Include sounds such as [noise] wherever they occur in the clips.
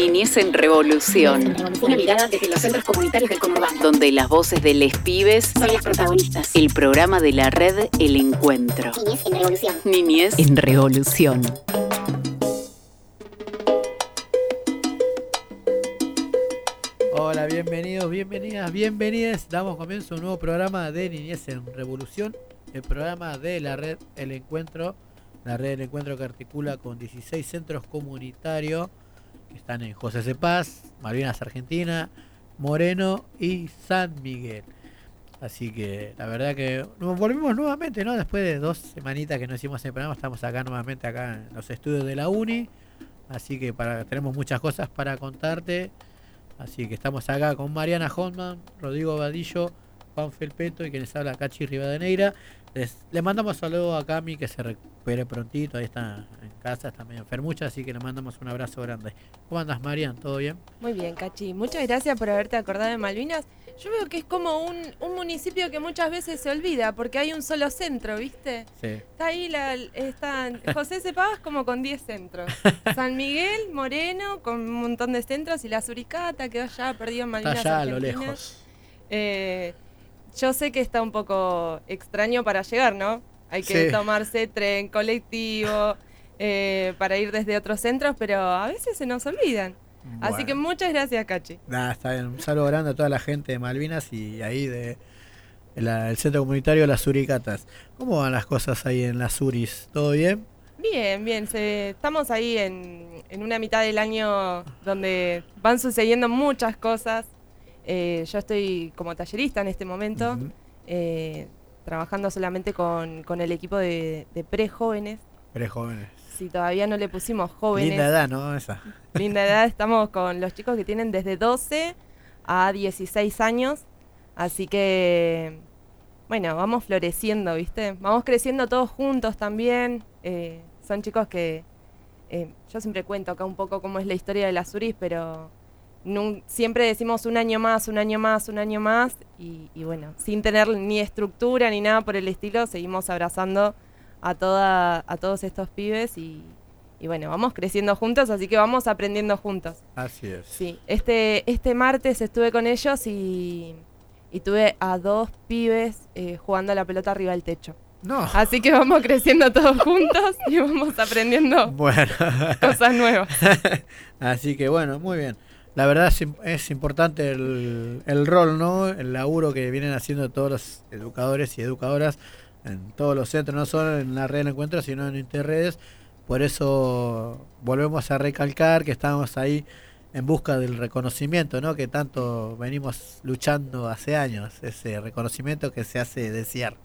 Niñez en Revolución. Una mirada desde los centros comunitarios del conurbano. Donde las voces de les pibes son las protagonistas. El programa de la red El Encuentro. Niñez en Revolución. Niñez en Revolución. Hola, bienvenidos, bienvenidas, bienvenidas. Damos comienzo a un nuevo programa de Niñez en Revolución, el programa de la red El Encuentro, la red El Encuentro que articula con 16 centros comunitarios están en José Cepaz, Malvinas Argentina, Moreno y San Miguel. Así que la verdad que nos volvimos nuevamente, ¿no? Después de dos semanitas que no hicimos el programa, estamos acá nuevamente acá en los estudios de la Uni. Así que para, tenemos muchas cosas para contarte. Así que estamos acá con Mariana Hotman, Rodrigo Vadillo, Juan Felpeto y quienes habla Cachi Rivadeneira. Les, le mandamos saludos a Cami que se recupere prontito, ahí está en casa, está medio enfermucha, así que le mandamos un abrazo grande. ¿Cómo andas, Marian? ¿Todo bien? Muy bien, Cachi. Muchas gracias por haberte acordado de Malvinas. Yo veo que es como un, un municipio que muchas veces se olvida, porque hay un solo centro, ¿viste? Sí. Está ahí, la, está José Cepaz como con 10 centros. [laughs] San Miguel, Moreno, con un montón de centros, y la Suricata, que allá perdido en Malvinas Está allá a lo lejos. Eh, yo sé que está un poco extraño para llegar, ¿no? Hay que Sí. tomarse tren, colectivo, eh, para ir desde otros centros, pero a veces se nos olvidan. Así Bueno. que muchas gracias, Cachi. Nada, está bien. Un saludo grande a toda la gente de Malvinas y ahí de la- el centro comunitario Las Suricatas. ¿Cómo van las cosas ahí en las Suris? ¿Todo bien? Bien, bien. se- estamos ahí en, en una mitad del año donde van sucediendo muchas cosas. Eh, yo estoy como tallerista en este momento, eh, trabajando solamente con, con el equipo de, de pre-jóvenes. Eres jóvenes. Si todavía no le pusimos jóvenes, Linda edad, ¿no? Esa. linda edad, [laughs] estamos con los chicos que tienen desde 12 a 16 años. Así que, bueno, vamos floreciendo, ¿viste? Vamos creciendo todos juntos también. eh, son chicos que eh, yo siempre cuento acá un poco cómo es la historia de las Uris, pero nun- siempre decimos un año más, un año más, un año más. Y, y bueno, sin tener ni estructura ni nada por el estilo, seguimos abrazando a, toda, a todos estos pibes y, y bueno, vamos creciendo juntos, así que vamos aprendiendo juntos. Así es. Sí, este, este martes estuve con ellos y, y tuve a dos pibes eh, jugando a la pelota arriba del techo. No. Así que vamos creciendo todos juntos y vamos aprendiendo [laughs] Bueno. cosas nuevas. [laughs] Así que bueno, muy bien. La verdad es, es importante el, el rol, ¿no? El laburo que vienen haciendo todos los educadores y educadoras en todos los centros, no solo en la red del encuentro, sino en interredes. Por eso volvemos a recalcar que estamos ahí en busca del reconocimiento, ¿no? Que tanto venimos luchando hace años, ese reconocimiento que se hace desear.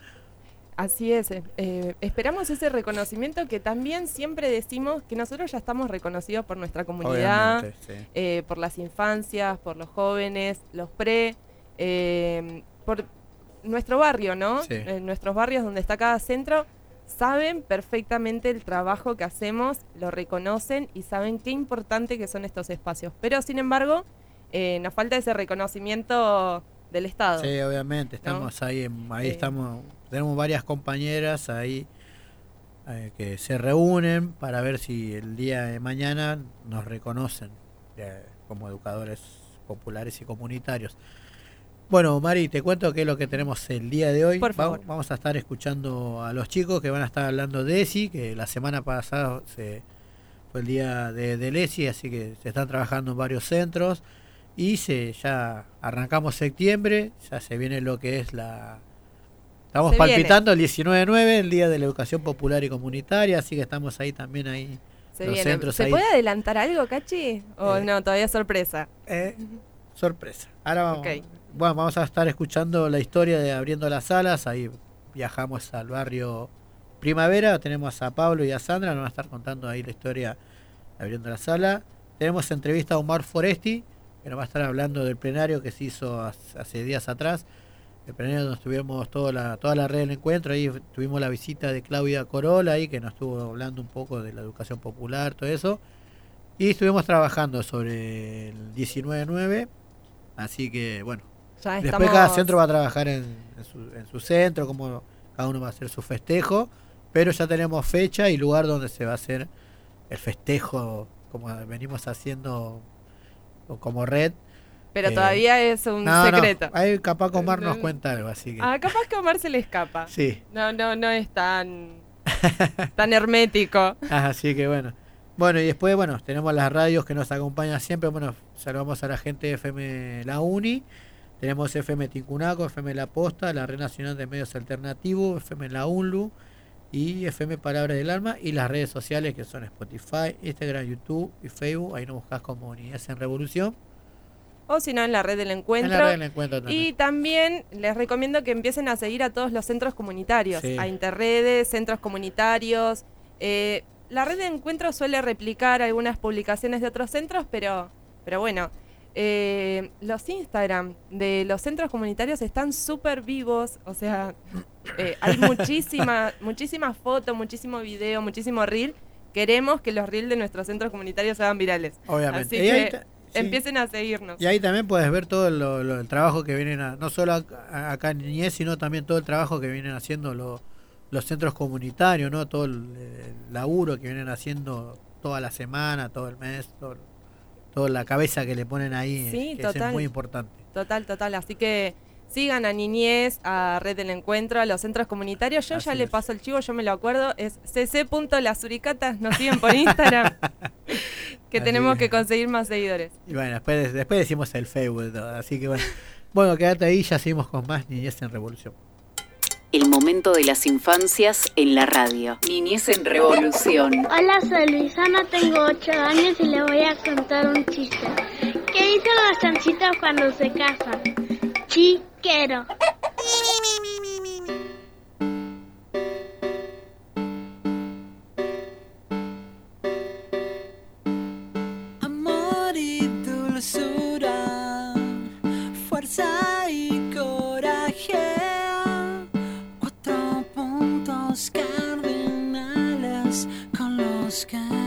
Así es, eh, eh, esperamos ese reconocimiento que también siempre decimos que nosotros ya estamos reconocidos por nuestra comunidad, sí. eh, por las infancias, por los jóvenes, los pre, eh, por nuestro barrio, ¿no? Sí. En nuestros barrios donde está cada centro, saben perfectamente el trabajo que hacemos, lo reconocen y saben qué importante que son estos espacios. Pero sin embargo, eh, nos falta ese reconocimiento del Estado. Sí, obviamente, estamos ahí, en- ahí estamos, tenemos varias compañeras ahí eh, que se reúnen para ver si el día de mañana nos reconocen eh, como educadores populares y comunitarios. Bueno, Mari, te cuento qué es lo que tenemos el día de hoy. Por Va- favor. Vamos a estar escuchando a los chicos que van a estar hablando de ESI, que la semana pasada se, fue el día de, del ESI, así que se están trabajando en varios centros. Y se, ya arrancamos septiembre, ya se viene lo que es la... Estamos Se viene. palpitando el 19-9, el Día de la Educación Popular y Comunitaria, así que estamos ahí también ahí. Se, los centros ¿Se ahí. puede adelantar algo, Cachi? ¿O Eh. no, todavía sorpresa? Eh, sorpresa. Ahora vamos, bueno, vamos a estar escuchando la historia de Abriendo las Alas, ahí viajamos al barrio Primavera, tenemos a Pablo y a Sandra, nos van a estar contando ahí la historia Abriendo la Sala. Tenemos entrevista a Omar Foresti, que nos va a estar hablando del plenario que se hizo hace días atrás. El plenario donde estuvimos toda la, toda la red del encuentro, ahí tuvimos la visita de Claudia Corola ahí que nos estuvo hablando un poco de la educación popular, todo eso. Y estuvimos trabajando sobre el 19-9, así que bueno, Ya después estamos... cada centro va a trabajar en, en su, en su centro, como cada uno va a hacer su festejo, pero ya tenemos fecha y lugar donde se va a hacer el festejo, como venimos haciendo o como red. Pero Eh, todavía es un No, no, secreto. ahí capaz que Omar nos cuenta algo, así que. Ah, capaz que Omar se le escapa. [laughs] Sí, No, no, no es tan, [laughs] tan hermético. Ah, así que bueno. Bueno, y después, bueno, tenemos las radios que nos acompañan siempre. Bueno, saludamos a la gente de FM La Uni. Tenemos FM Tincunaco, FM La Posta, la Red Nacional de Medios Alternativos, FM La UNLU y FM Palabras del Alma y las redes sociales que son Spotify, Instagram, YouTube y Facebook. Ahí nos buscas como Unidades en Revolución. O si no, en la red del En encuentro. la red del encuentro también. Y también les recomiendo que empiecen a seguir a todos los centros comunitarios, Sí. a Interredes, centros comunitarios. Eh, la red de encuentro suele replicar algunas publicaciones de otros centros, pero, pero bueno, eh, los Instagram de los centros comunitarios están súper vivos, o sea, [coughs] eh, hay muchísima, [laughs] muchísimas fotos, muchísimo video, muchísimo reel. Queremos que los reels de nuestros centros comunitarios sean virales. Obviamente. Así que sí. empiecen a seguirnos. Y ahí también puedes ver todo lo- lo- el trabajo que vienen, a- no solo acá, acá en Niñez, sino también todo el trabajo que vienen haciendo lo- los centros comunitarios, ¿no? Todo el, el laburo que vienen haciendo toda la semana, todo el mes, todo, toda la cabeza que le ponen ahí, Sí, que eso total. es muy importante. Total, total. Así que sigan a Niñez, a Red del Encuentro, a los centros comunitarios. Yo ya le es. paso el chivo, yo me lo acuerdo. Es cc.lasuricatas. Nos siguen por Instagram. [laughs] que Así tenemos que- que conseguir más seguidores. Y bueno, después, después decimos el Facebook, así que bueno. Bueno, quédate ahí, ya seguimos con más Niñez en Revolución. El momento de las infancias en la radio. Niñez en Revolución. Hola, soy Luisana, tengo 8 años y le voy a contar un chiste. ¿Qué dicen los chanchitos cuando se casan? Chiquero. Amor y dulzura, fuerza con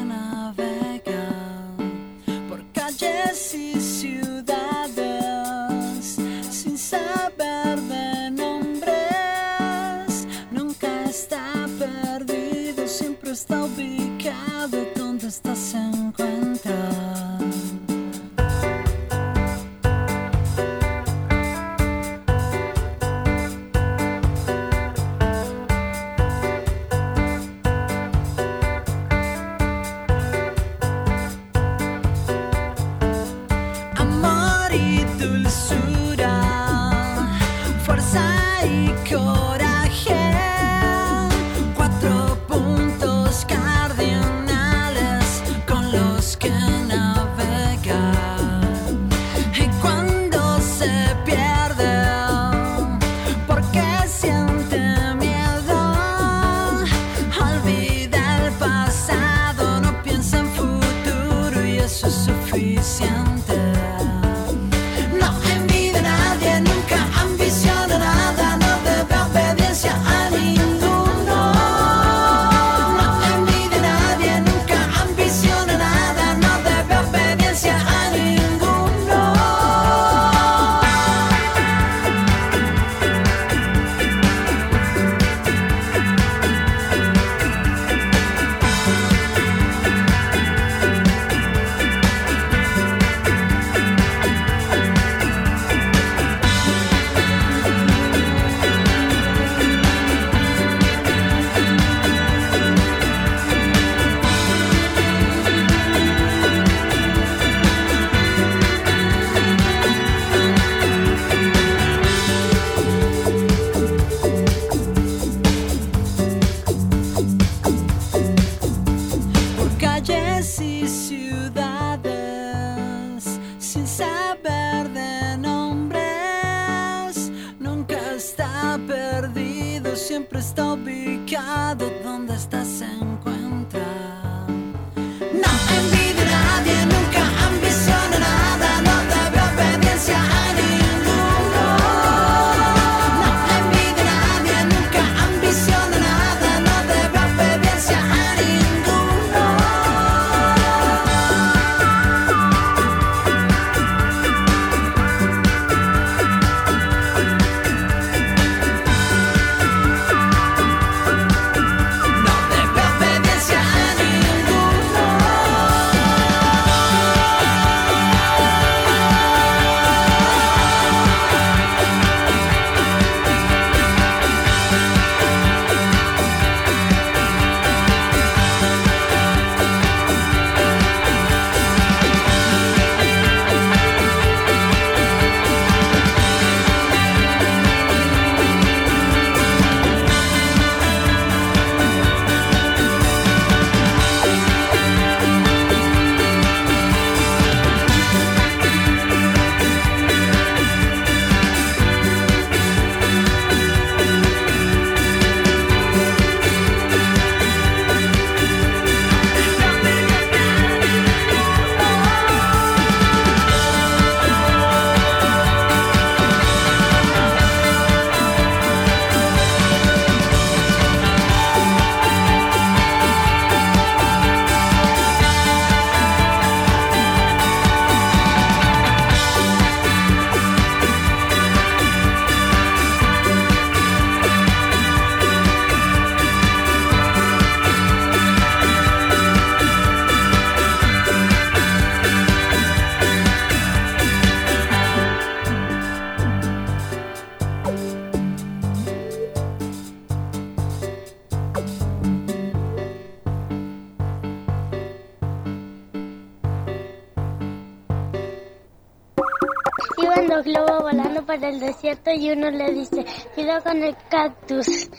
y uno le dice, cuidado con el cactus.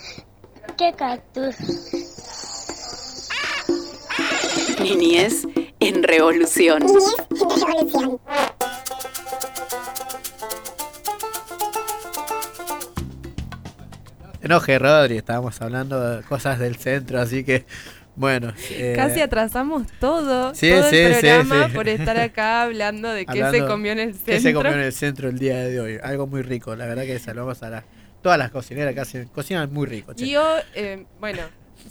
¿Qué cactus? Niñez en revolución. No te enojes, Rodri, estábamos hablando de cosas del centro, así que, bueno. eh, Casi atrasamos todo, sí, todo sí, el programa sí. por estar acá [laughs] hablando de qué se comió en el centro. ¿Qué se comió en el centro el día de hoy? Algo muy rico, la verdad que saludamos a la- todas las cocineras que hacen, cocinan muy rico. che. Y yo, eh, bueno,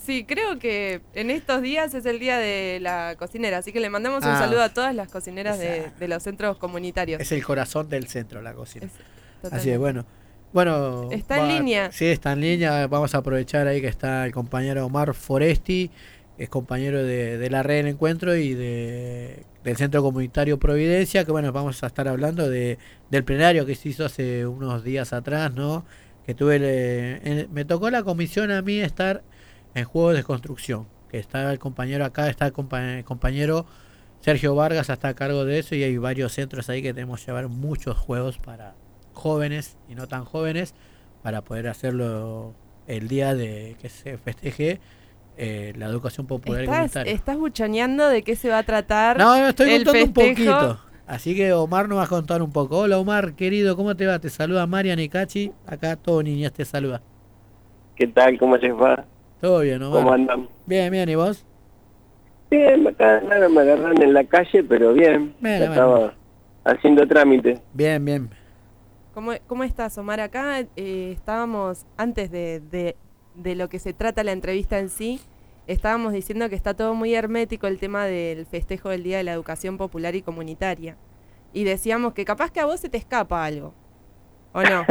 sí, creo que en estos días es el día de la cocinera, así que le mandamos un Ah. saludo a todas las cocineras de, de los centros comunitarios. Es el corazón del centro, la cocina. Es- Así es, bueno. Bueno, Está en línea. Sí, está en línea. Vamos a aprovechar ahí que está el compañero Omar Foresti, es compañero de, de la red del encuentro y de, del Centro Comunitario Providencia, que bueno, vamos a estar hablando de, del plenario que se hizo hace unos días atrás, ¿no? Que tuve, el, eh, me tocó la comisión a mí estar en juegos de construcción, que está el compañero acá, está el compa- el compañero Sergio Vargas, está a cargo de eso y hay varios centros ahí que tenemos que llevar muchos juegos para jóvenes y no tan jóvenes para poder hacerlo el día de que se festeje eh, la educación popular y Estás, comunitaria. estás buchoneando de qué se va a tratar. No, no, estoy el contando un poquito. Así que Omar nos va a contar un poco. Hola Omar, querido, ¿cómo te va? Te saluda Marian y Cachi. Acá todo niñas te saluda. ¿Qué tal? ¿Cómo les va? Todo bien, Omar. ¿Cómo andan? Bien, bien, ¿y vos? Bien, acá nada, me agarran en la calle, pero bien. Bueno, Estaba haciendo trámite. Bien, bien. ¿Cómo, cómo estás, Omar? Acá eh, estábamos, antes de, de- de lo que se trata la entrevista en sí, estábamos diciendo que está todo muy hermético el tema del festejo del Día de la Educación Popular y Comunitaria. Y decíamos que capaz que a vos se te escapa algo. ¿O no?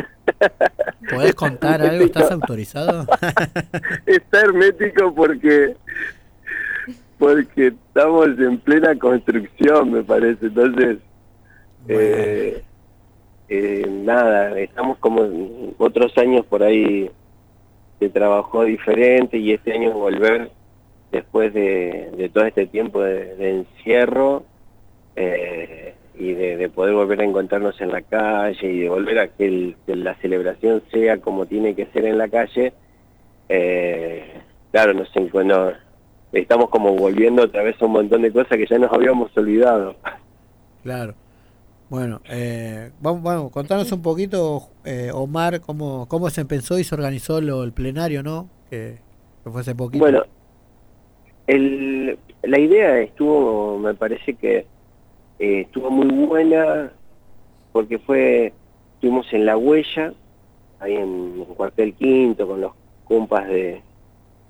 [laughs] ¿Podés contar algo? ¿Estás autorizado? [laughs] Está hermético porque porque estamos en plena construcción, me parece. Entonces, eh, eh, nada, estamos como en otros años por ahí se trabajó diferente y este año volver después de, todo este tiempo de, encierro eh, y de, de poder volver a encontrarnos en la calle y de volver a que, el- que la celebración sea como tiene que ser en la calle, eh, claro, nos encuentro, estamos como volviendo otra vez a un montón de cosas que ya nos habíamos olvidado. Claro. Bueno, eh, vamos, vamos, contanos un poquito, eh, Omar, cómo, cómo se pensó y se organizó lo, el plenario, ¿no? Que, que fue hace poquito. Bueno, el, la idea estuvo, me parece que eh, estuvo muy buena porque fue, estuvimos en la huella, ahí en, en Cuartel Quinto, con los compas de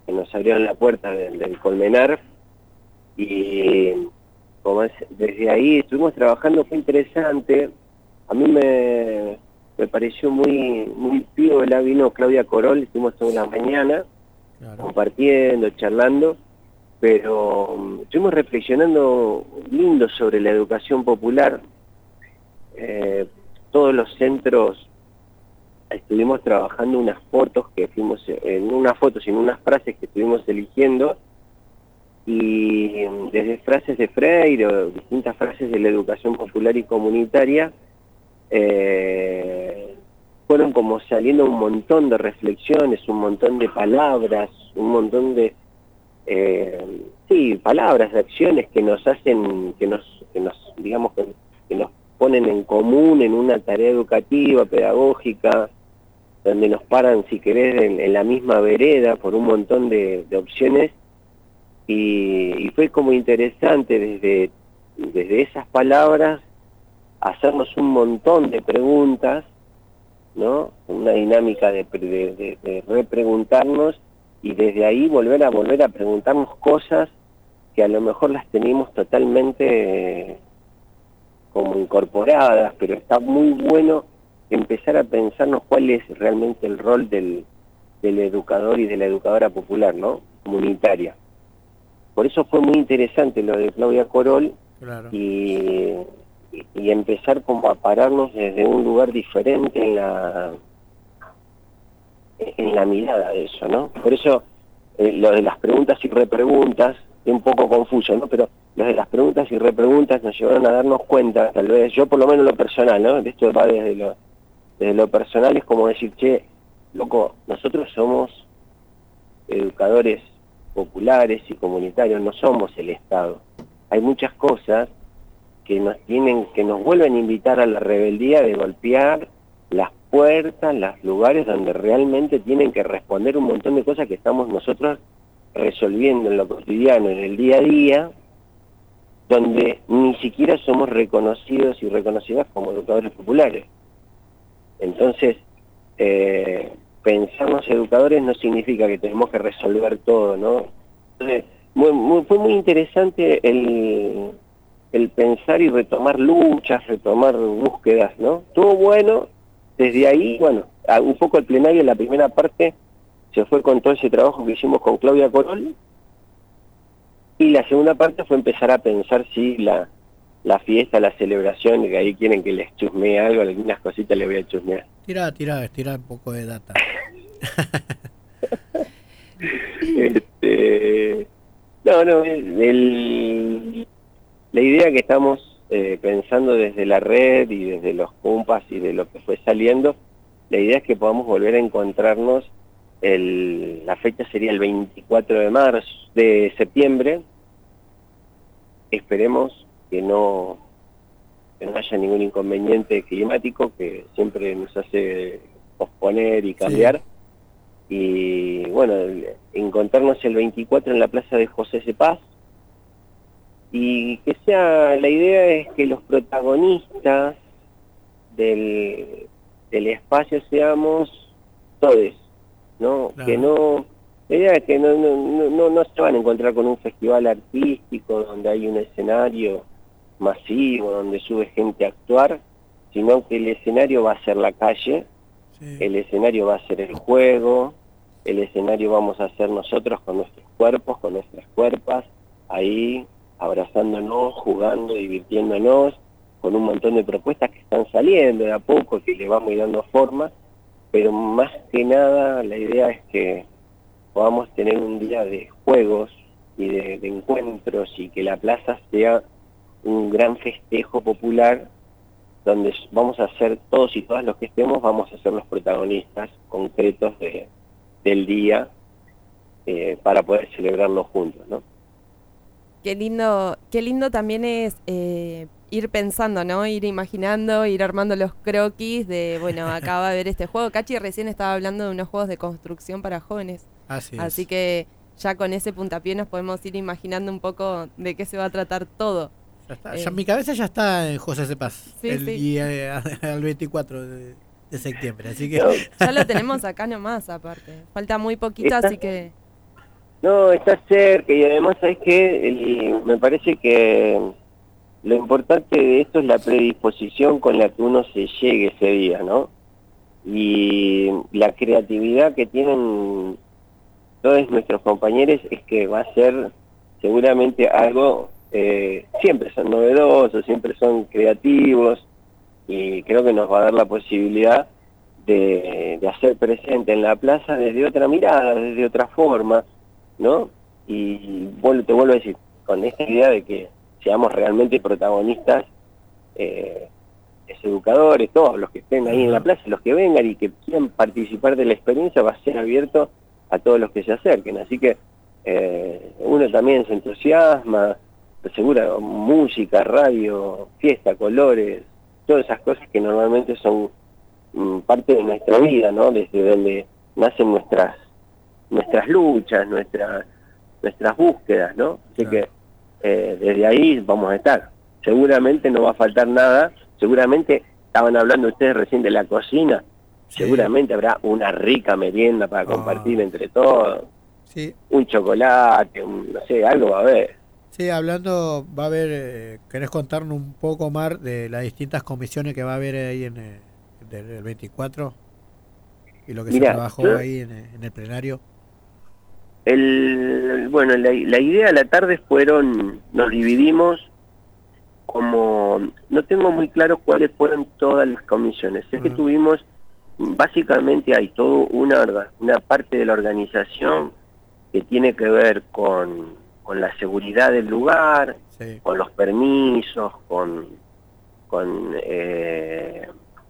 que nos abrieron la puerta del, del Colmenar y como es, desde ahí estuvimos trabajando, fue interesante. A mí me, me pareció muy muy piola, vino Claudia Corol, estuvimos toda la mañana Claro. compartiendo, charlando, pero mm, estuvimos reflexionando lindo sobre la educación popular. Eh, todos los centros estuvimos trabajando unas fotos que fuimos, en unas fotos y en unas frases que estuvimos eligiendo, y mm, desde frases de Freire o distintas frases de la educación popular y comunitaria, eh, fueron como saliendo un montón de reflexiones, un montón de palabras, un montón de eh, sí, palabras, acciones que nos hacen, que nos, que nos, digamos, que, nos ponen en común en una tarea educativa, pedagógica, donde nos paran, si querés, en, la misma vereda por un montón de opciones. Y, fue como interesante desde, desde esas palabras hacernos un montón de preguntas ¿no? Una dinámica de, de, de- repreguntarnos y desde ahí volver a volver a preguntarnos cosas que a lo mejor las teníamos totalmente eh, como incorporadas, pero está muy bueno empezar a pensarnos cuál es realmente el rol del, del educador y de la educadora popular, ¿no? Comunitaria. Por eso fue muy interesante lo de Claudia Corol, Claro. y, y empezar como a pararnos desde un lugar diferente en la en la mirada de eso, ¿no? Por eso eh, lo de las preguntas y repreguntas es un poco confuso, ¿no? Pero desde las preguntas y repreguntas nos llevaron a darnos cuenta, tal vez, yo por lo menos lo personal, ¿no? Esto va desde lo, desde lo personal, es como decir, che, loco, nosotros somos educadores populares y comunitarios, no somos el Estado. Hay muchas cosas que nos tienen, que nos vuelven a invitar a la rebeldía de golpear las puertas, los lugares donde realmente tienen que responder un montón de cosas que estamos nosotros resolviendo en lo cotidiano, en el día a día, donde ni siquiera somos reconocidos y reconocidas como educadores populares. Entonces, eh, pensarnos educadores no significa que tenemos que resolver todo, ¿no? Entonces, muy- fue muy interesante el, el pensar y retomar luchas, retomar búsquedas, ¿no? Estuvo bueno, desde ahí, bueno, un poco el plenario, la primera parte se fue con todo ese trabajo que hicimos con Claudia Corol, y la segunda parte fue empezar a pensar si la, la fiesta, la celebración, que ahí quieren que les chusmee algo, algunas cositas les voy a chusmear. Tira, tira, estira un poco de data. [laughs] Este, no, no, el- el- la idea que estamos eh, pensando desde la red y desde los compas y de lo que fue saliendo, la idea es que podamos volver a encontrarnos, el, la fecha sería el 24 de marzo, de septiembre, esperemos que no, que no haya ningún inconveniente climático que siempre nos hace posponer y cambiar. Y bueno, encontrarnos el 24 en la plaza de José C. Paz. Y que sea, la idea es que los protagonistas del, del espacio seamos todos, ¿no? Claro. Que no, la idea es que no, no, no, no, no se van a encontrar con un festival artístico donde hay un escenario masivo, donde sube gente a actuar, sino que el escenario va a ser la calle, Sí. el escenario va a ser el juego, el escenario vamos a hacer nosotros con nuestros cuerpos, con nuestras cuerpas, ahí abrazándonos, jugando, divirtiéndonos, con un montón de propuestas que están saliendo de a poco, que le vamos dando forma, pero más que nada la idea es que podamos tener un día de juegos y de, de encuentros y que la plaza sea un gran festejo popular donde vamos a ser todos y todas los que estemos, vamos a ser los protagonistas concretos de, del día eh, para poder celebrarlo juntos, ¿no? Qué lindo, qué lindo también es eh, ir pensando, ¿no? Ir imaginando, ir armando los croquis de, bueno, [laughs] acá va a haber este juego. Cachi recién estaba hablando de unos juegos de construcción para jóvenes. Así es. Así que ya con ese puntapié nos podemos ir imaginando un poco de qué se va a tratar todo. Ya está, eh. ya mi cabeza ya está en José Cepaz. Sí, el, sí. Eh, al 24 de, de septiembre. Así que. No, [laughs] Ya lo tenemos acá nomás, aparte. Falta muy poquito, Está- así que No, está cerca y además sabes que me parece que lo importante de esto es la predisposición con la que uno se llegue ese día, ¿no? Y la creatividad que tienen todos nuestros compañeros es que va a ser seguramente algo, eh, siempre son novedosos, siempre son creativos y creo que nos va a dar la posibilidad de, de hacer presente en la plaza desde otra mirada, desde otra forma, ¿no? Y vuelvo- te vuelvo a decir, con esta idea de que seamos realmente protagonistas, eh, es educadores, todos los que estén ahí en la plaza, los que vengan y que quieran participar de la experiencia, va a ser abierto a todos los que se acerquen. Así que eh, uno también se entusiasma, segura música, radio, fiesta, colores, todas esas cosas que normalmente son mm, parte de nuestra vida, ¿no? Desde donde nacen nuestras nuestras luchas, nuestras nuestras búsquedas, ¿no? Así Claro. que eh, desde ahí vamos a estar. Seguramente no va a faltar nada, seguramente estaban hablando ustedes recién de la cocina, Sí. seguramente habrá una rica merienda para Ah. compartir entre todos, Sí, un chocolate, un- no sé, algo va a haber. Sí, hablando, va a haber. eh, ¿Querés contarnos un poco más de las distintas comisiones que va a haber ahí en eh, el 24? Y lo que Mirá, se trabajó ahí en, en el plenario. El, bueno, la, la idea a la tarde fueron, nos dividimos como, no tengo muy claro cuáles fueron todas las comisiones. Sé que tuvimos, básicamente hay toda una parte de la organización que tiene que ver con, con la seguridad del lugar, Sí. con los permisos, con, con eh,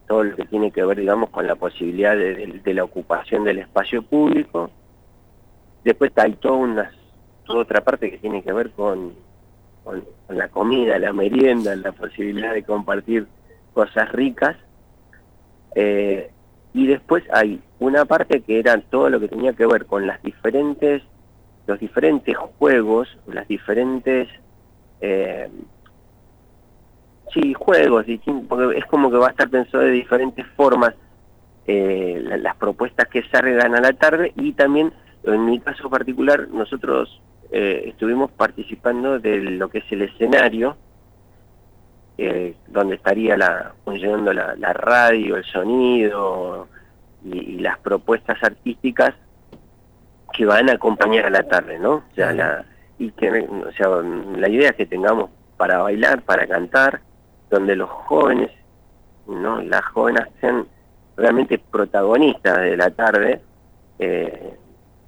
todo lo que tiene que ver, digamos, con la posibilidad de, de- de la ocupación del espacio público. Después hay toda, una, toda otra parte que tiene que ver con, con, con la comida, la merienda, la posibilidad de compartir cosas ricas. Eh, y después hay una parte que era todo lo que tenía que ver con las diferentes, los diferentes juegos, las diferentes eh, sí, juegos, porque es como que va a estar pensado de diferentes formas eh, la- las propuestas que salgan a la tarde y también, en mi caso particular, nosotros eh, estuvimos participando de lo que es el escenario, eh, donde estaría la, funcionando la, radio, el sonido y las propuestas artísticas que van a acompañar a la tarde, ¿no? O sea, la, y que, o sea, la idea es que tengamos para bailar, para cantar, donde los jóvenes, ¿no? Las jóvenes sean realmente protagonistas de la tarde. eh,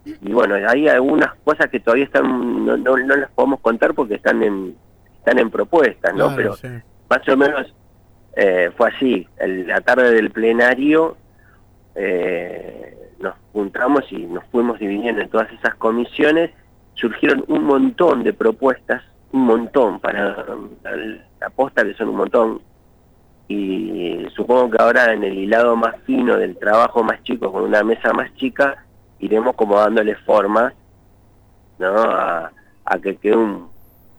y bueno, hay algunas cosas que todavía están, no, no, no las podemos contar porque están en, están en propuestas, ¿no? Claro, Pero sí. más o menos eh, fue así. El- la tarde del plenario eh, nos juntamos y nos fuimos dividiendo en todas esas comisiones. Surgieron un montón de propuestas, un montón para la, posta que son un montón. Y supongo que ahora en el hilado más fino del trabajo más chico, con una mesa más chica, iremos como dándole forma ¿no? a, a que quede un,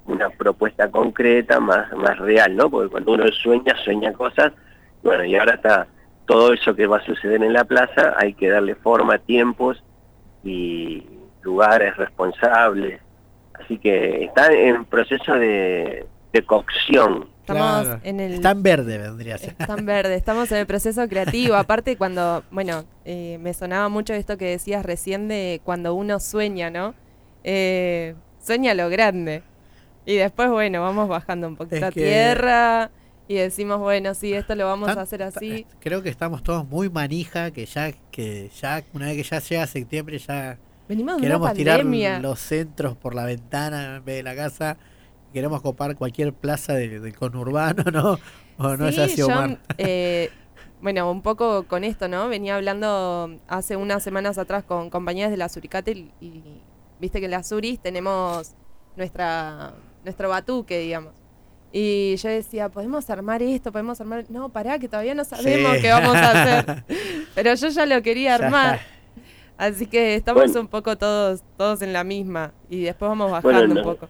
una propuesta concreta, más, más real, ¿no? Porque cuando uno sueña, sueña cosas, bueno, y ahora está todo eso que va a suceder en la plaza, hay que darle forma, tiempos y lugares responsables. Así que está en proceso de, de cocción. Estamos Claro. en el... Está en verde, vendría a ser. Están verde, estamos en el proceso creativo. Aparte, cuando, bueno, eh, me sonaba mucho esto que decías recién de cuando uno sueña, ¿no? Eh, sueña lo grande. Y después, bueno, vamos bajando un poquito Es a que- tierra y decimos, bueno, sí, esto lo vamos a hacer así. ta- Creo que estamos todos muy manija, que ya, que ya, una vez que ya llega septiembre, ya Venimos de una queremos tirar pandemia. los centros por la ventana en vez de la casa. Queremos copar cualquier plaza de- del conurbano, ¿no? O no es Sí, así, yo, Omar. eh, bueno, un poco con esto, ¿no? Venía hablando hace unas semanas atrás con compañeras de la Suricate y, y viste que en la Suris tenemos nuestra nuestro batuque, digamos. Y yo decía, podemos armar esto, podemos armar... No, pará, que todavía no sabemos Sí. qué vamos a hacer. [laughs] Pero yo ya lo quería armar. Así que estamos Bueno. un poco todos todos en la misma. Y después vamos Bueno, bajando no- un poco.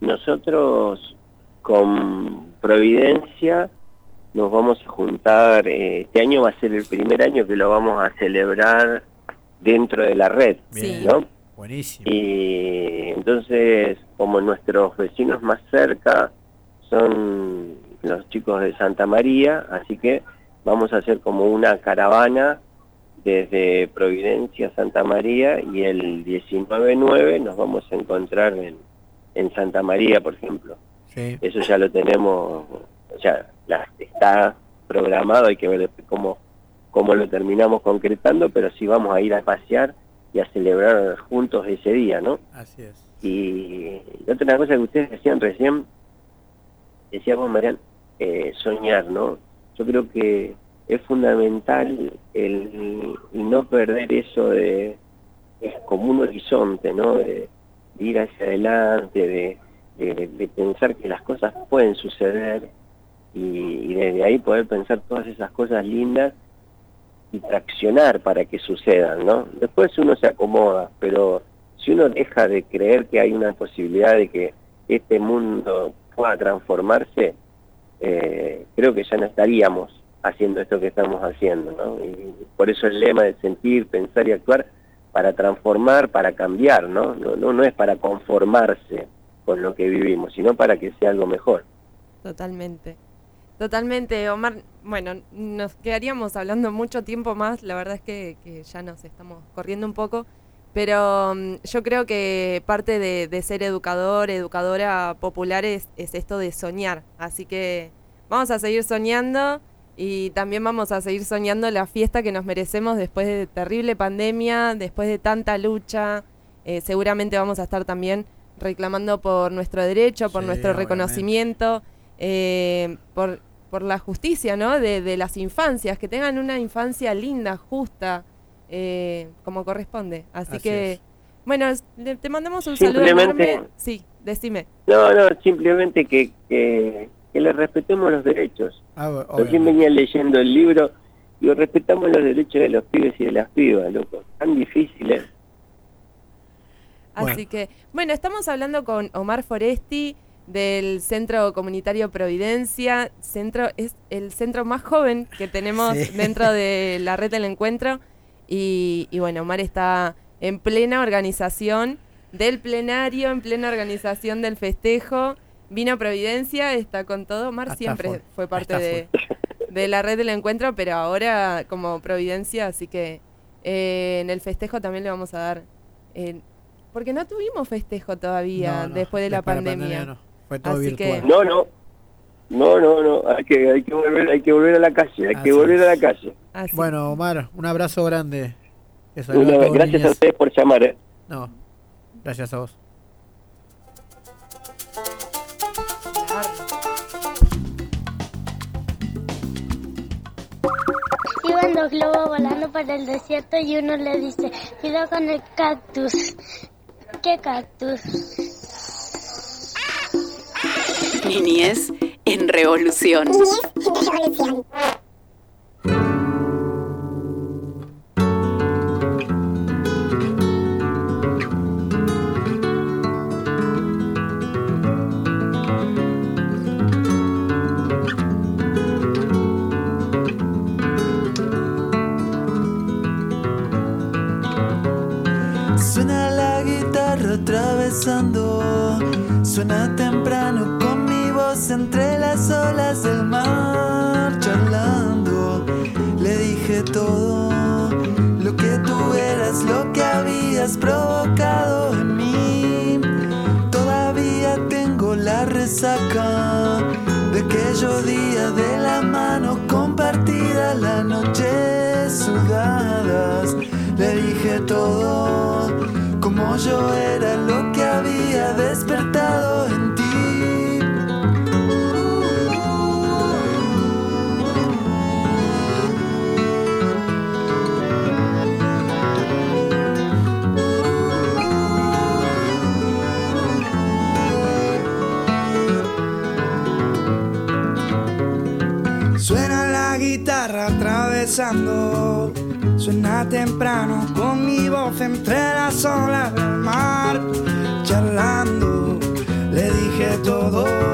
Nosotros con Providencia nos vamos a juntar, eh, este año va a ser el primer año que lo vamos a celebrar dentro de la red, Bien. ¿no? Buenísimo. Y entonces, como nuestros vecinos más cerca son los chicos de Santa María, así que vamos a hacer como una caravana desde Providencia Santa María y el 19-9 nos vamos a encontrar en, en Santa María, por ejemplo. Sí. Eso ya lo tenemos, o sea, la- está programado, hay que ver cómo, cómo lo terminamos concretando, pero sí vamos a ir a pasear y a celebrar juntos ese día, ¿no? Así es. Y otra cosa que ustedes decían recién, decía Marian, eh, soñar, ¿no? Yo creo que es fundamental el, no perder eso de, es como un horizonte, ¿no? De, de ir hacia adelante, de, de- de pensar que las cosas pueden suceder y, y desde ahí poder pensar todas esas cosas lindas y traccionar para que sucedan, ¿no? Después uno se acomoda, pero si uno deja de creer que hay una posibilidad de que este mundo pueda transformarse, eh, creo que ya no estaríamos haciendo esto que estamos haciendo, ¿no? Y por eso el lema de sentir, pensar y actuar para transformar, para cambiar, ¿no? No, no, no es para conformarse con lo que vivimos, sino para que sea algo mejor. Totalmente. Totalmente, Omar. Bueno, nos quedaríamos hablando mucho tiempo más. La verdad es que, que ya nos estamos corriendo un poco. Pero mm, yo creo que parte de, de ser educador, educadora popular es, es esto de soñar. Así que vamos a seguir soñando y también vamos a seguir soñando la fiesta que nos merecemos después de terrible pandemia, después de tanta lucha. Eh, seguramente vamos a estar también reclamando por nuestro derecho, por Sí, nuestro obviamente. reconocimiento, eh, por, por la justicia, ¿no? De, de las infancias, que tengan una infancia linda, justa, eh, como corresponde. Así, Así que, es. bueno, te mandamos un saludo Simplemente- enorme. Sí, decime. No, no, simplemente que, que, que le respetemos los derechos. Ah, Recién venía leyendo el libro y respetamos los derechos de los pibes y de las pibas, loco. Tan difíciles. Así Bueno. que, bueno, estamos hablando con Omar Foresti del Centro Comunitario Providencia. Centro es el centro más joven que tenemos Sí. dentro de la red del encuentro. Y, y bueno, Omar está en plena organización del plenario, en plena organización del festejo. Vino Providencia, está con todo. Omar Hasta siempre fue parte de, [laughs] de la red del encuentro, pero ahora como Providencia, así que eh, en el festejo también le vamos a dar. eh, porque no tuvimos festejo todavía No, no, después de la pandemia. no. Fue todo Así que-. No, no. No, no, no. Hay que, hay que volver, hay que volver a la calle. Hay Así que volver es. a la calle. Así- Bueno, Omar, un abrazo grande. Eso, Una- a todos, gracias a ustedes por llamar. ¿eh? No, gracias a vos. Iban dos globos volando por el desierto y uno le dice, cuidado con el cactus. ¿Qué cactus? Niñez en revolución. Suena la guitarra atravesando, suena temprano con mi voz entre olas del mar, charlando. Le dije todo lo que tú eras, lo que habías provocado en mí. Todavía tengo la resaca de aquellos días de la mano compartida, la noche sudadas. Le dije todo, como yo era temprano con mi voz entre las olas del mar, charlando. Le dije todo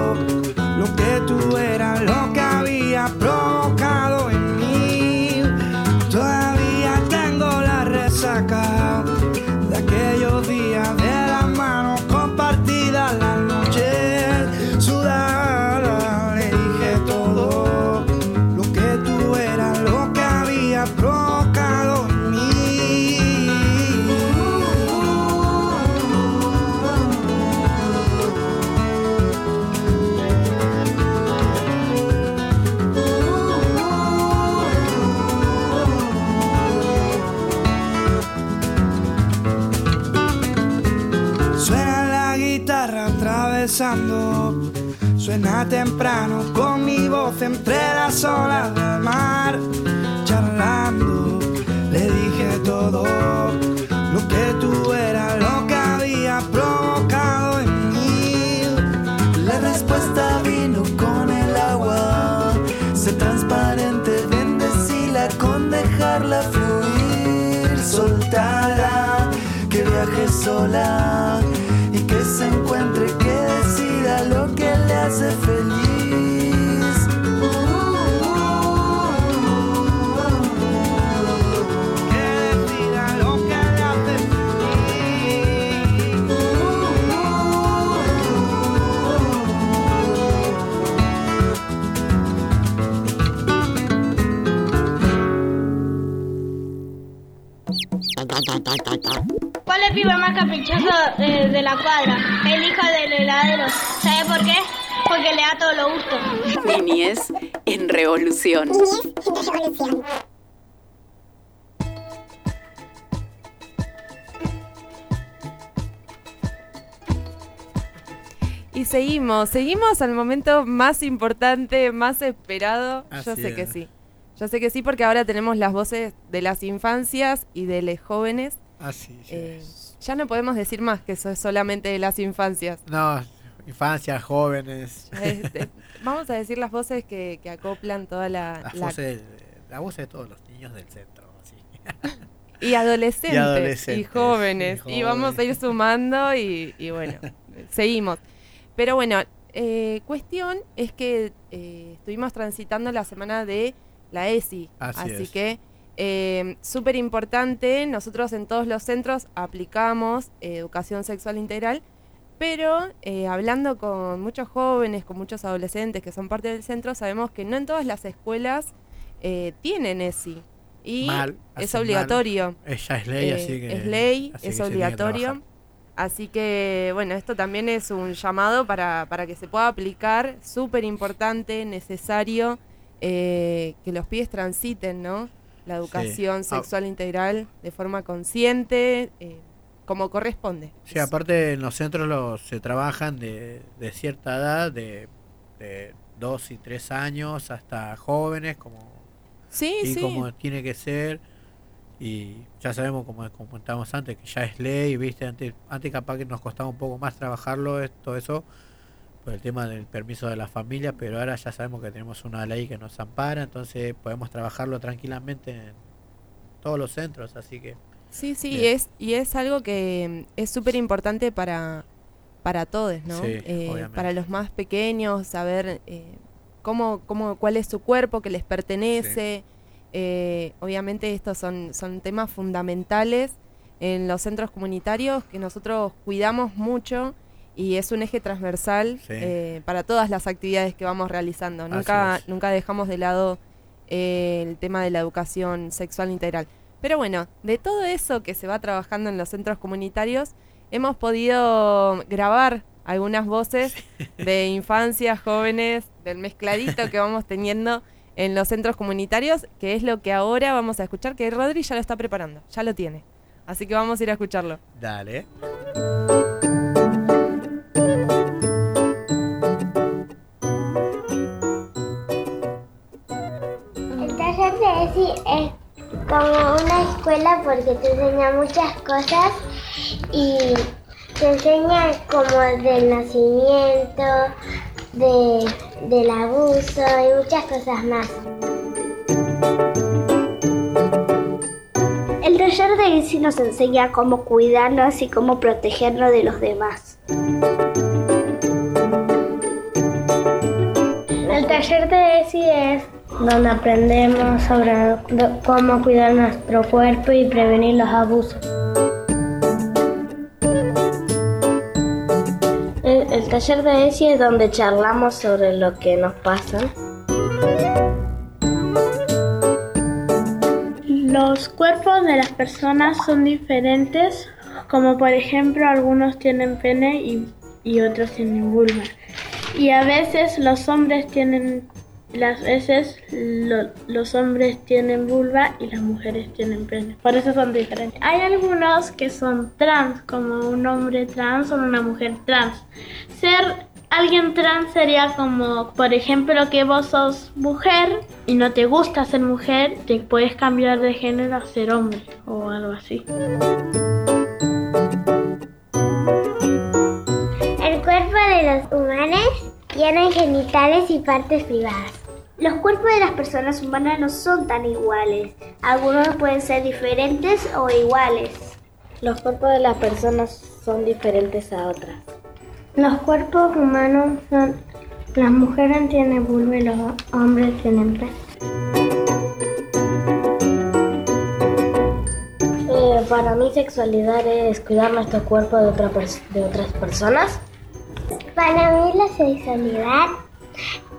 temprano con mi voz entre las olas del mar, charlando. Le dije todo lo que tú eras, lo que había provocado en mí. La respuesta vino con el agua, ser transparente, bendecila con dejarla fluir, soltada, que viaje sola y que se encuentre, eh, de la cuadra? El hijo del heladero. ¿Sabe por qué? Porque le da todo lo gusto. Niñez en revolución. Y seguimos, seguimos al momento más importante, más esperado. Yo sé que sí. Yo sé que sí porque ahora tenemos las voces de las infancias y de los jóvenes. Así Eh, es. Ya no podemos decir más que eso es solamente de las infancias. No, infancia, jóvenes. Este, vamos a decir las voces que, que acoplan toda la, Las la- voces, la voz de todos los niños del centro. así. [laughs] y, adolescentes, y adolescentes, jóvenes y y vamos a ir sumando y, y bueno [laughs] seguimos pero bueno eh, cuestión es que eh, estuvimos transitando la semana de la ESI Así es. que eh, súper importante nosotros en todos los centros aplicamos eh, educación sexual integral pero eh, hablando con muchos jóvenes, con muchos adolescentes que son parte del centro, sabemos que no en todas las escuelas eh, tienen ESI. Y Mal, es obligatorio. Ella es ley, así que. es ley, es obligatorio. Así que, bueno, esto también es un llamado para, para que se pueda aplicar, súper importante, necesario, eh, que los pibes transiten, ¿no? La educación Ah. sexual integral de forma consciente, eh, como corresponde. Sí, aparte en los centros los, se trabajan de, de cierta edad, de, de dos y tres años hasta jóvenes, como, Sí, y sí. como tiene que ser. Y ya sabemos, como comentábamos antes, que ya es ley, ¿viste? Antes, antes capaz que nos costaba un poco más trabajarlo, es- todo eso, por el tema del permiso de la familia, pero ahora ya sabemos que tenemos una ley que nos ampara, entonces podemos trabajarlo tranquilamente en todos los centros, así que Sí, sí, Bien. es, y es algo que mm, es súper importante para, para todos, ¿no? Sí, Eh, para los más pequeños, saber eh, cómo, cómo, cuál es su cuerpo, que les pertenece. Eh, obviamente estos son, son temas fundamentales en los centros comunitarios que nosotros cuidamos mucho y es un eje transversal Sí. eh, para todas las actividades que vamos realizando. Así Nunca, es. nunca dejamos de lado eh, el tema de la educación sexual integral. Pero bueno, de todo eso que se va trabajando en los centros comunitarios, hemos podido grabar algunas voces de infancias, jóvenes, del mezcladito que vamos teniendo en los centros comunitarios, que es lo que ahora vamos a escuchar, que Rodri ya lo está preparando, ya lo tiene. Así que vamos a ir a escucharlo. dale. Como una escuela porque te enseña muchas cosas y te enseña como del nacimiento, de, del abuso y muchas cosas más. El taller de ESI nos enseña cómo cuidarnos y cómo protegernos de los demás. El taller de donde aprendemos sobre cómo cuidar nuestro cuerpo y prevenir los abusos. El, el taller de ESI es donde charlamos sobre lo que nos pasa. Los cuerpos de las personas son diferentes, como por ejemplo algunos tienen pene y, y otros tienen vulva. Y a veces los hombres tienen, las veces lo- los hombres tienen vulva y las mujeres tienen pene. Por eso son diferentes. Hay algunos que son trans, como un hombre trans o una mujer trans. Ser alguien trans sería como, por ejemplo, que vos sos mujer y no te gusta ser mujer, te puedes cambiar de género a ser hombre o algo así. El cuerpo de los humanos tiene genitales y partes privadas. Los cuerpos de las personas humanas no son tan iguales. Algunos pueden ser diferentes o iguales. Los cuerpos de las personas son diferentes a otras. Los cuerpos humanos son... Las mujeres tienen vulva y los hombres tienen pene. Eh, para mí sexualidad es cuidar nuestro cuerpo de, otra pers- de otras personas. Para mí la sexualidad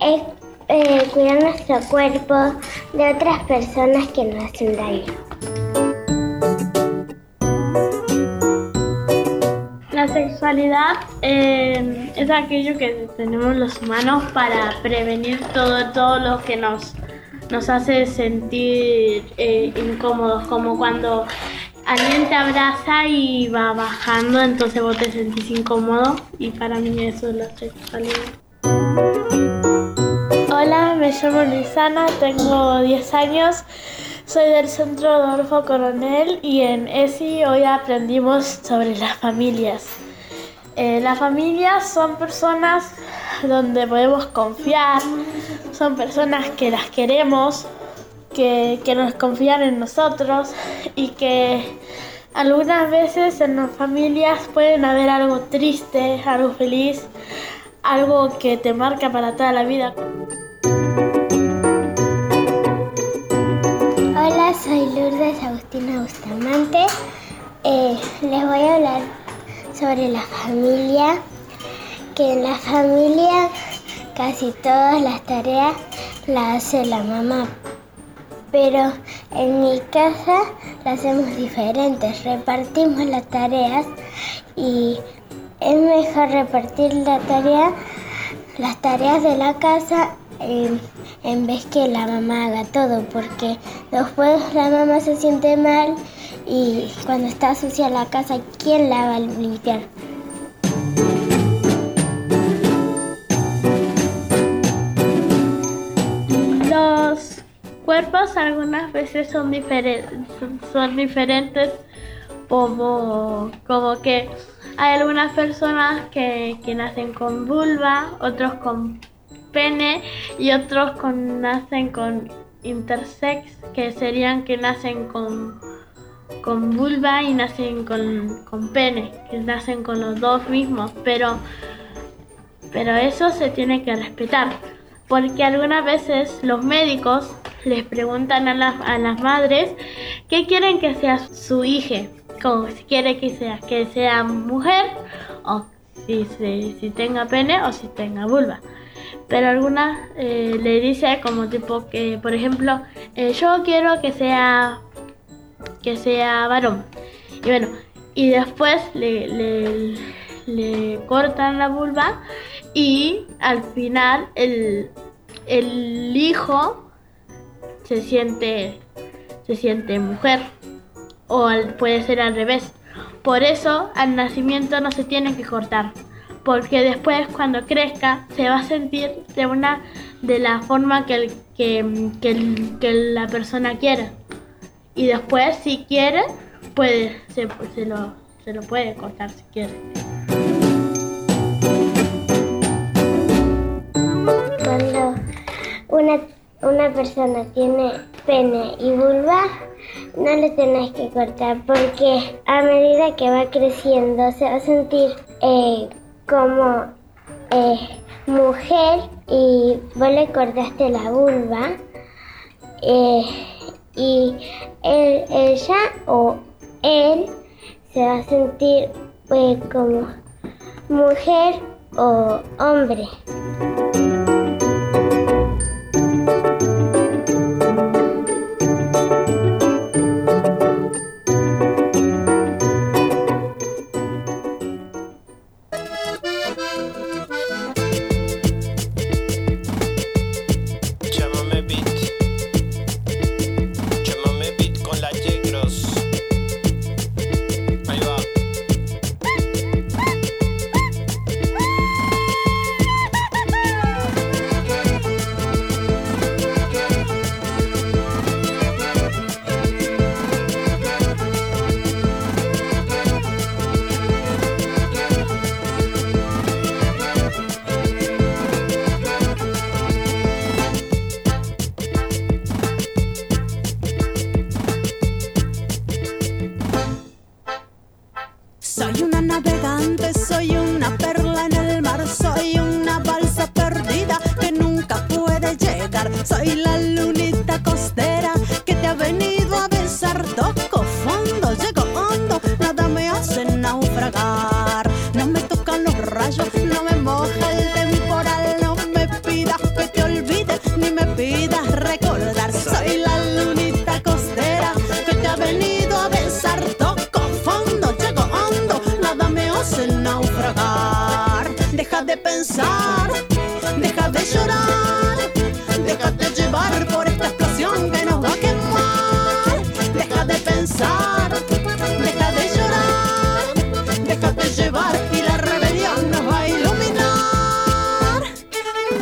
es eh, cuidar nuestro cuerpo de otras personas que nos hacen daño. La sexualidad eh, es aquello que tenemos los humanos para prevenir todo, todo lo que nos, nos hace sentir eh, incómodos, como cuando alguien te abraza y va bajando, entonces vos te sentís incómodo y para mí eso es la sexualidad. Hola, me llamo Luisana, tengo 10 años, soy del Centro Adolfo Coronel y en ESI hoy aprendimos sobre las familias. Eh, las familias son personas donde podemos confiar, son personas que las queremos, que, que nos confían en nosotros y que algunas veces en las familias pueden haber algo triste, algo feliz, algo que te marca para toda la vida. Hola, soy Lourdes Agustina Bustamante. Eh, les voy a hablar sobre la familia. Que en la familia casi todas las tareas las hace la mamá. Pero en mi casa las hacemos diferentes. Repartimos las tareas y es mejor repartir la tarea, las tareas de la casa en vez que la mamá haga todo, porque después la mamá se siente mal y cuando está sucia la casa, ¿quién la va a limpiar? Los cuerpos algunas veces son, diferen- son diferentes, como, como que hay algunas personas que, que nacen con vulva, otros con pene y otros con, nacen con intersex, que serían que nacen con, con vulva y nacen con, con pene, que nacen con los dos mismos, pero, pero eso se tiene que respetar, porque algunas veces los médicos les preguntan a las, a las madres qué quieren que sea su hija, como si quiere que sea, que sea mujer o si, se- si tenga pene o si tenga vulva. Pero algunas eh, le dice como tipo que, por ejemplo, eh, yo quiero que sea que sea varón. Y bueno, y después le, le- cortan la vulva y al final el, el hijo se siente se siente mujer o puede ser al revés. Por eso al nacimiento no se tiene que cortar, porque después cuando crezca se va a sentir de una de la forma que, el- que, que que la persona quiera. Y después si quiere puede se, se lo, se lo puede cortar si quiere. Cuando una, una persona tiene pene y vulva, no le tenés que cortar porque a medida que va creciendo se va a sentir eh, como eh, mujer y vos le cortaste la vulva eh, y ella o él se va a sentir eh, como mujer o hombre.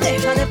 daytona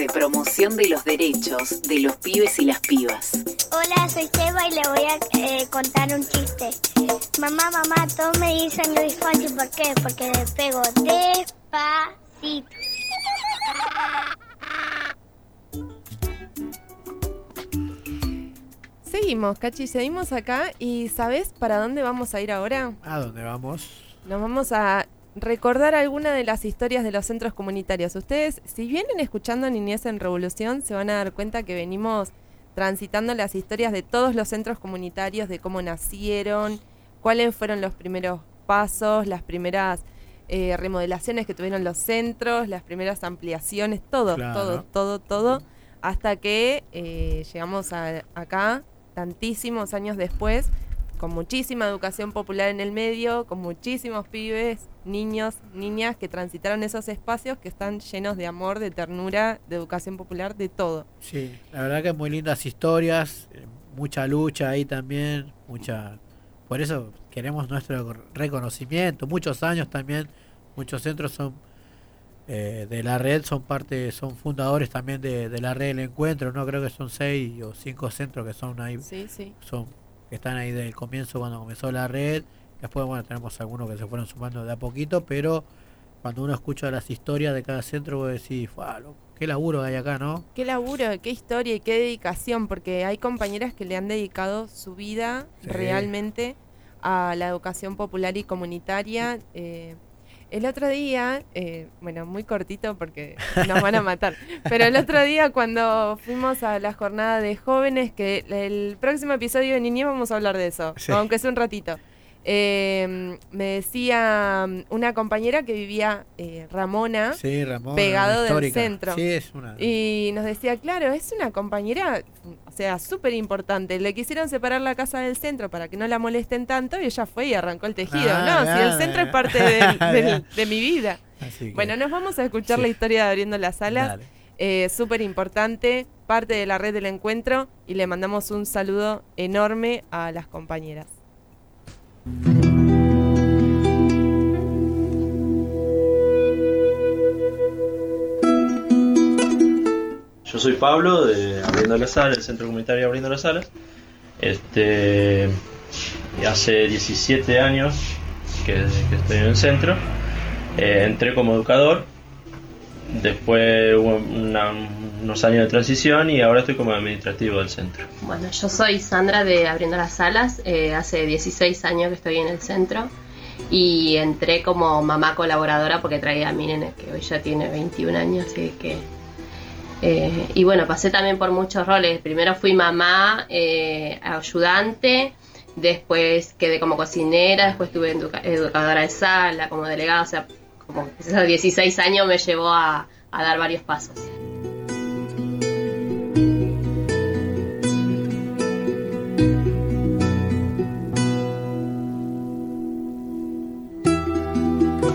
de promoción de los derechos de los pibes y las pibas. Hola, soy Seba y le voy a eh, contar un chiste. Mamá, mamá, todos me dicen Luis Fonsi. ¿Por qué? Porque le pego despacito. Seguimos, Cachi, seguimos acá y ¿sabes para dónde vamos a ir ahora? ¿A dónde vamos? Nos vamos a recordar alguna de las historias de los centros comunitarios. Ustedes, si vienen escuchando Niñez en Revolución, se van a dar cuenta que venimos transitando las historias de todos los centros comunitarios, de cómo nacieron, cuáles fueron los primeros pasos, las primeras eh, remodelaciones que tuvieron los centros, las primeras ampliaciones, todo, Claro. todo, todo, todo, hasta que eh, llegamos a- acá, tantísimos años después, con muchísima educación popular en el medio, con muchísimos pibes, niños, niñas que transitaron esos espacios que están llenos de amor, de ternura, de educación popular, de todo. Sí, la verdad que muy lindas historias, eh, mucha lucha ahí también, mucha... Por eso queremos nuestro reconocimiento, muchos años también, muchos centros son eh, de la red, son parte, son fundadores también de, de la red del encuentro, no creo que son seis o cinco centros que son ahí, Sí, sí. son que están ahí desde el comienzo cuando comenzó la red, después bueno tenemos algunos que se fueron sumando de a poquito, pero cuando uno escucha las historias de cada centro vos decís, "Fua, loco, qué laburo hay acá, ¿no? Qué laburo, qué historia y qué dedicación, porque hay compañeras que le han dedicado su vida Sí. realmente a la educación popular y comunitaria. eh, el otro día, eh, bueno, muy cortito porque [laughs] nos van a matar, pero el otro día cuando fuimos a la jornada de jóvenes, que el próximo episodio de Niñez vamos a hablar de eso, Sí. aunque sea un ratito. Eh, me decía mm, una compañera que vivía, eh, Ramona, Sí, pegado del centro. Sí, es una. y nos decía, claro, es una compañera, o sea, súper importante. Le quisieron separar la casa del centro para que no la molesten tanto y ella fue y arrancó el tejido. Ah, no, si el centro es parte [laughs] del- del- de mi vida. Así que, Bueno, nos vamos a escuchar Sí. la historia de Abriendo las Alas. Eh, súper importante, parte de la red del encuentro y le mandamos un saludo enorme a las compañeras. Yo soy Pablo de Abriendo las Salas, el Centro Comunitario Abriendo las Salas. Este, hace 17 años que, que estoy en el centro. Eh, entré como educador, después hubo una- unos años de transición y ahora estoy como administrativo del centro. Bueno, yo soy Sandra de Abriendo las Salas, eh, hace 16 años que estoy en el centro y entré como mamá colaboradora porque traía a mi nene que hoy ya tiene 21 años así que... eh, y bueno, pasé también por muchos roles. Primero fui mamá, eh, ayudante, después quedé como cocinera, después estuve educa- educadora de sala, como delegada, o sea, como esos 16 años me llevó a dar varios pasos.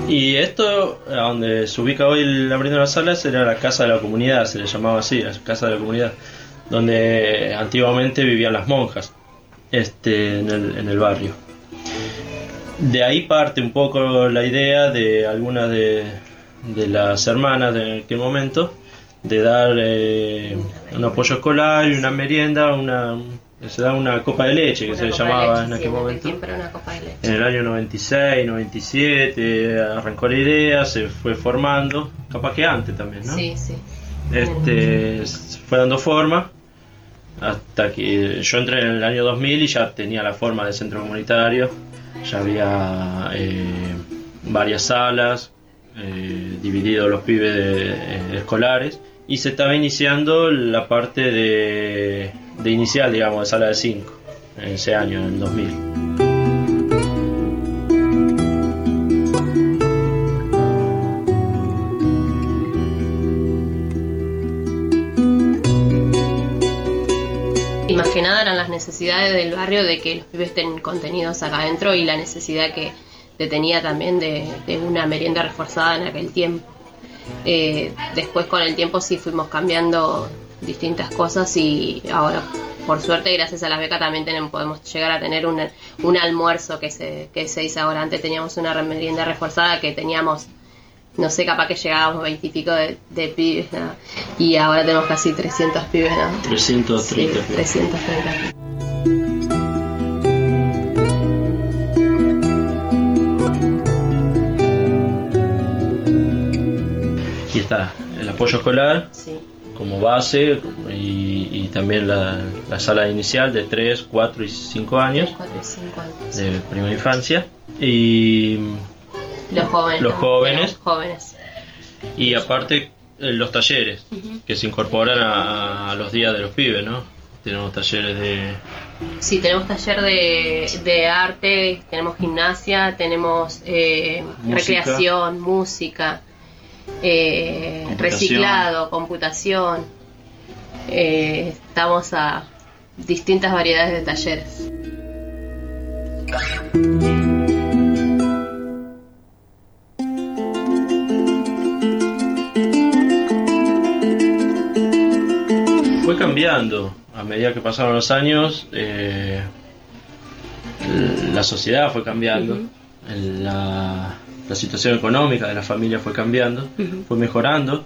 Y esto, donde se ubica hoy el abriendo las salas, era la casa de la comunidad, se le llamaba así, la casa de la comunidad, donde antiguamente vivían las monjas, este, en el, barrio. De ahí parte un poco la idea de algunas de las hermanas de aquel momento de dar eh, un apoyo escolar y una merienda, una, se da una copa de leche que Una se le llamaba leche, en aquel momento. una copa de leche. En el año 96, 97 arrancó la idea, se fue formando, capaz que antes también, ¿no? Sí, sí. Este, se fue dando forma hasta que yo entré en el año 2000 y ya tenía la forma de centro comunitario, ya había eh, varias salas, eh, divididos los pibes de- eh, escolares y se estaba iniciando la parte de, de inicial, digamos, de sala de 5, en ese año, en el 2000. Y más que nada eran las necesidades del barrio de que los pibes estén contenidos acá adentro y la necesidad que te tenía también de, de una merienda reforzada en aquel tiempo. Eh, después con el tiempo sí fuimos cambiando distintas cosas y ahora por suerte gracias a la beca también tenemos, podemos llegar a tener un, un almuerzo que se, que se dice ahora. Antes teníamos una merienda reforzada que teníamos no sé, capaz que llegábamos veintipico de, de pibes, ¿no? y ahora tenemos casi 300 pibes, ¿no? 330 Sí, pibes. 330. Está el apoyo escolar Sí. como base y, y también la, la sala inicial de 3, 4 y 5 años 4 y 5 años. de primera infancia. Y, Los jóvenes. Los jóvenes. Y aparte eh, los talleres que se incorporan a, a los días de los pibes, ¿no? Tenemos talleres de... Sí, tenemos taller de, de arte, tenemos gimnasia, tenemos eh, Música. recreación, música, eh, Computación. reciclado, computación. Eh, estamos a distintas variedades de talleres. Fue cambiando a medida que pasaron los años, eh, la sociedad fue cambiando, la, la situación económica de la familia fue cambiando, fue mejorando.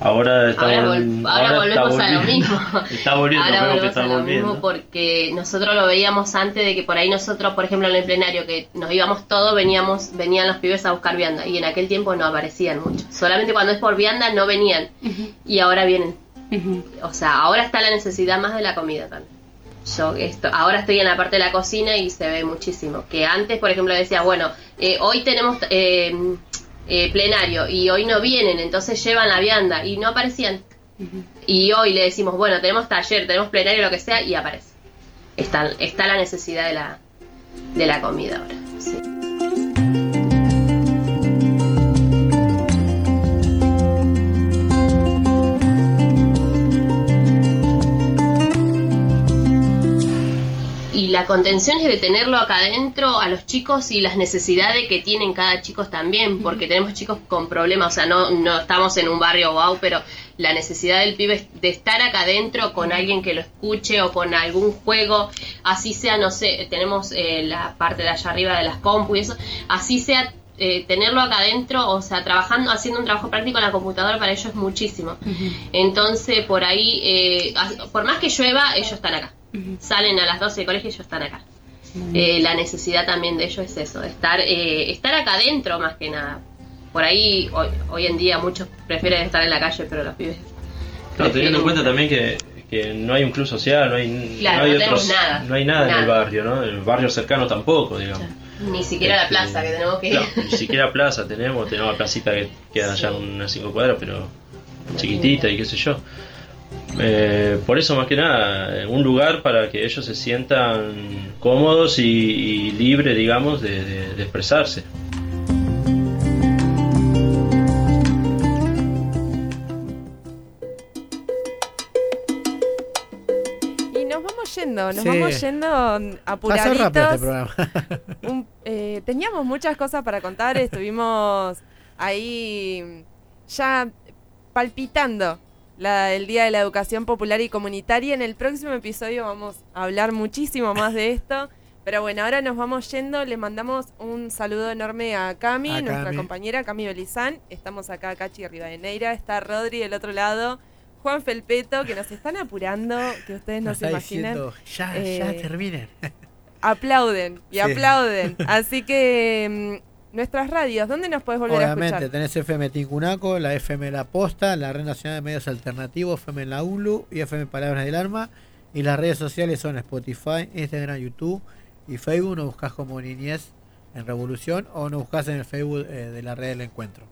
Ahora, está Ahora, vol- ahora está volvemos a lo mismo. [laughs] Está volviendo, Ahora vemos que volvemos está a lo volviendo. mismo porque nosotros lo veíamos antes de que por ahí nosotros, por ejemplo, en el plenario, que nos íbamos todos, veníamos, venían los pibes a buscar vianda y en aquel tiempo no aparecían mucho. Solamente cuando es por vianda no venían y ahora vienen. O sea, ahora está la necesidad más de la comida también. Yo esto, ahora estoy en la parte de la cocina y se ve muchísimo. Que antes, por ejemplo, decía, bueno, eh, hoy tenemos eh, eh, plenario y hoy no vienen, entonces llevan la vianda y no aparecían. Y hoy le decimos, bueno, tenemos taller, tenemos plenario, lo que sea, y aparece. Está, está la necesidad de la, de la comida ahora. sí. Y la contención es de tenerlo acá adentro a los chicos y las necesidades que tienen cada chico también, porque tenemos chicos con problemas, o sea, no, no estamos en un barrio wow, pero la necesidad del pibe es de estar acá adentro con alguien que lo escuche o con algún juego, así sea, no sé, tenemos eh, la parte de allá arriba de las compu y eso, así sea eh, tenerlo acá adentro, o sea, trabajando, haciendo un trabajo práctico en la computadora para ellos es muchísimo. Entonces, por ahí, eh, por más que llueva, ellos están acá. Salen a las 12 del colegio y ellos están acá. Eh, la necesidad también de ellos es eso, estar, eh, estar acá adentro más que nada. Por ahí hoy, hoy en día muchos prefieren estar en la calle, pero los pibes... Claro, teniendo en cuenta también que, que no hay un club social, no hay, Claro, no hay no otros- nada. no hay nada, en el Nada. barrio, ¿no? El barrio cercano tampoco, digamos. Ni siquiera la Este, plaza que tenemos que ir. Claro, ni siquiera plaza tenemos, tenemos la placita que queda allá en unas 5 cuadras, pero chiquitita y qué sé yo. Eh, por eso más que nada, un lugar para que ellos se sientan cómodos y, y libres, digamos, de, de- de expresarse. Y nos vamos yendo, nos Sí. vamos yendo Pasó rápido este apuraditos. programa. [laughs] Un- eh, teníamos muchas cosas para contar, estuvimos ahí ya palpitando la- el Día de la Educación Popular y Comunitaria. En el próximo episodio vamos a hablar muchísimo más de esto. Pero bueno, ahora nos vamos yendo. Le mandamos un saludo enorme a Cami, A nuestra Cami. compañera Cami Belizán. Estamos acá, Cachi Rivadeneira. Está Rodri del otro lado. Juan Felpeto, que nos están apurando, que ustedes no Nos se imaginan. diciendo, ya, ya Eh, terminen. aplauden y Sí. aplauden. [laughs] Así que mm, nuestras radios, ¿dónde nos puedes volver a Obviamente, escuchar? tenés FM Tincunaco, la FM La Posta, la Red Nacional de Medios Alternativos, FM La ULU y FM Palabras del Alma. Y las redes sociales son Spotify, Instagram, YouTube y Facebook. Nos buscas como Niñez en Revolución o nos buscas en el Facebook eh, de la Red del Encuentro.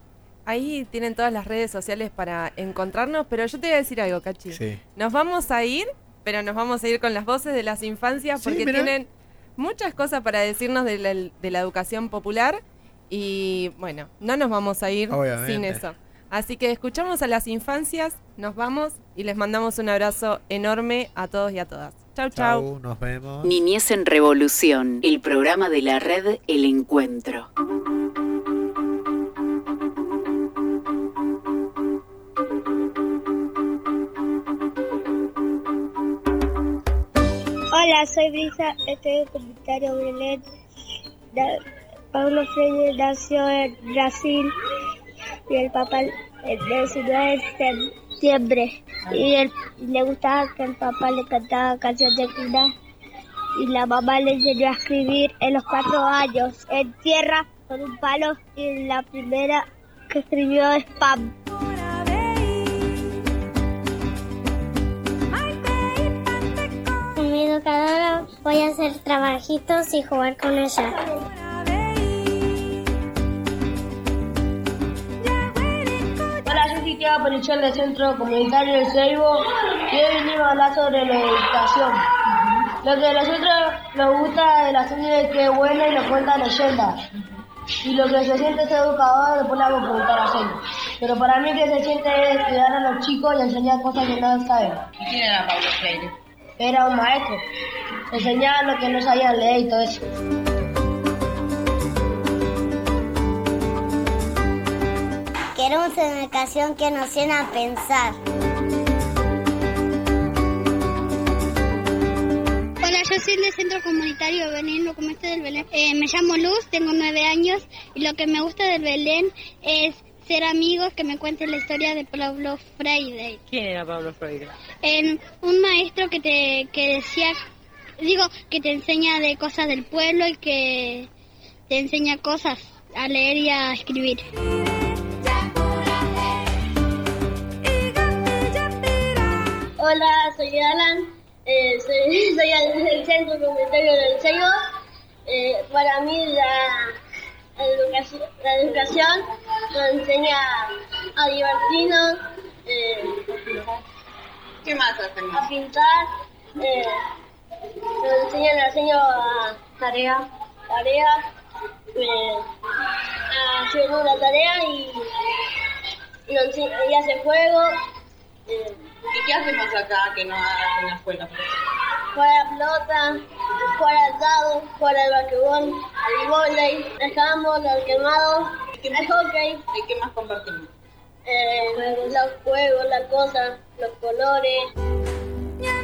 Ahí tienen todas las redes sociales para encontrarnos, pero yo te voy a decir algo, Cachi. Sí. Nos vamos a ir, pero nos vamos a ir con las voces de las infancias porque tienen muchas cosas para decirnos de la, de la educación popular y bueno, no nos vamos a ir Obviamente. sin eso. Así que escuchamos a las infancias, nos vamos y les mandamos un abrazo enorme a todos y a todas. Chau, chau. Chau, nos vemos. Niñez en Revolución, el programa de la red El Encuentro. Hola, soy Brisa, estoy en el comunitario Belén. Da- Paulo Freire nació en Brasil y el papá el 19 de septiembre. Y, le gustaba que el papá le cantaba canciones de cuna y la mamá le enseñó a escribir en los cuatro años en tierra con un palo y la primera que escribió es Pam. Mi educadora voy a hacer trabajitos y jugar con ella. Soy Tiago Perichel del Centro Comunitario de Seibo y hoy venimos a hablar sobre la educación. Lo que a nosotros nos gusta de la serie es que es buena y nos cuenta leyendas. Y lo que se siente ser educador después le hago preguntar a Seibo. Pero para mí que se siente es cuidar a los chicos y enseñar cosas que no saben. ¿Y quién era Pablo Freire? Era un maestro. Enseñaba lo que no sabían leer y todo eso. Queremos una educación que nos llene a pensar. Hola, yo soy del Centro Comunitario Belén, lo gusta del Belén. Eh, me llamo Luz, tengo nueve años y lo que me gusta del Belén es ser amigos que me cuenten la historia de Pablo Freire. ¿Quién era Pablo Freire? En un maestro que te que decía, digo, que te enseña de cosas del pueblo y que te enseña cosas a leer y a escribir. Hola, soy Alan, eh, soy, [laughs] soy del Centro Comunitario del Seibo. Eh, para mí la educación, la educación nos enseña a divertirnos, eh, ¿Qué más hacen? a pintar, nos enseña, nos enseña a tarea, tareas, eh, a hacer una tarea y, y, nos y hace juegos. ¿Y qué hacemos acá que no hagas en la escuela? jugar a la pelota, jugar al dado, jugar al basquetbol, al volei, al handball, al quemado, al hockey, ¿Y qué más compartimos? eh, los juegos, las cosas, los colores.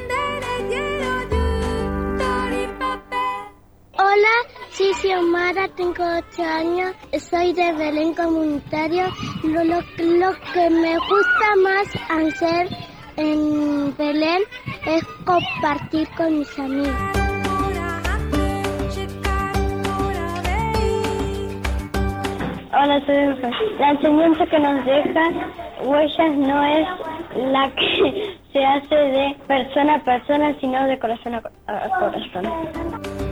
Hola, soy Xiomara, tengo 8 años, soy de Belén Comunitario. Lo, lo- lo que me gusta más hacer en Belén es compartir con mis amigos. Hola, soy Eugen. La enseñanza que nos dejan huellas no es la que [laughs] se hace de persona a persona, sino de corazón a, co- a corazón.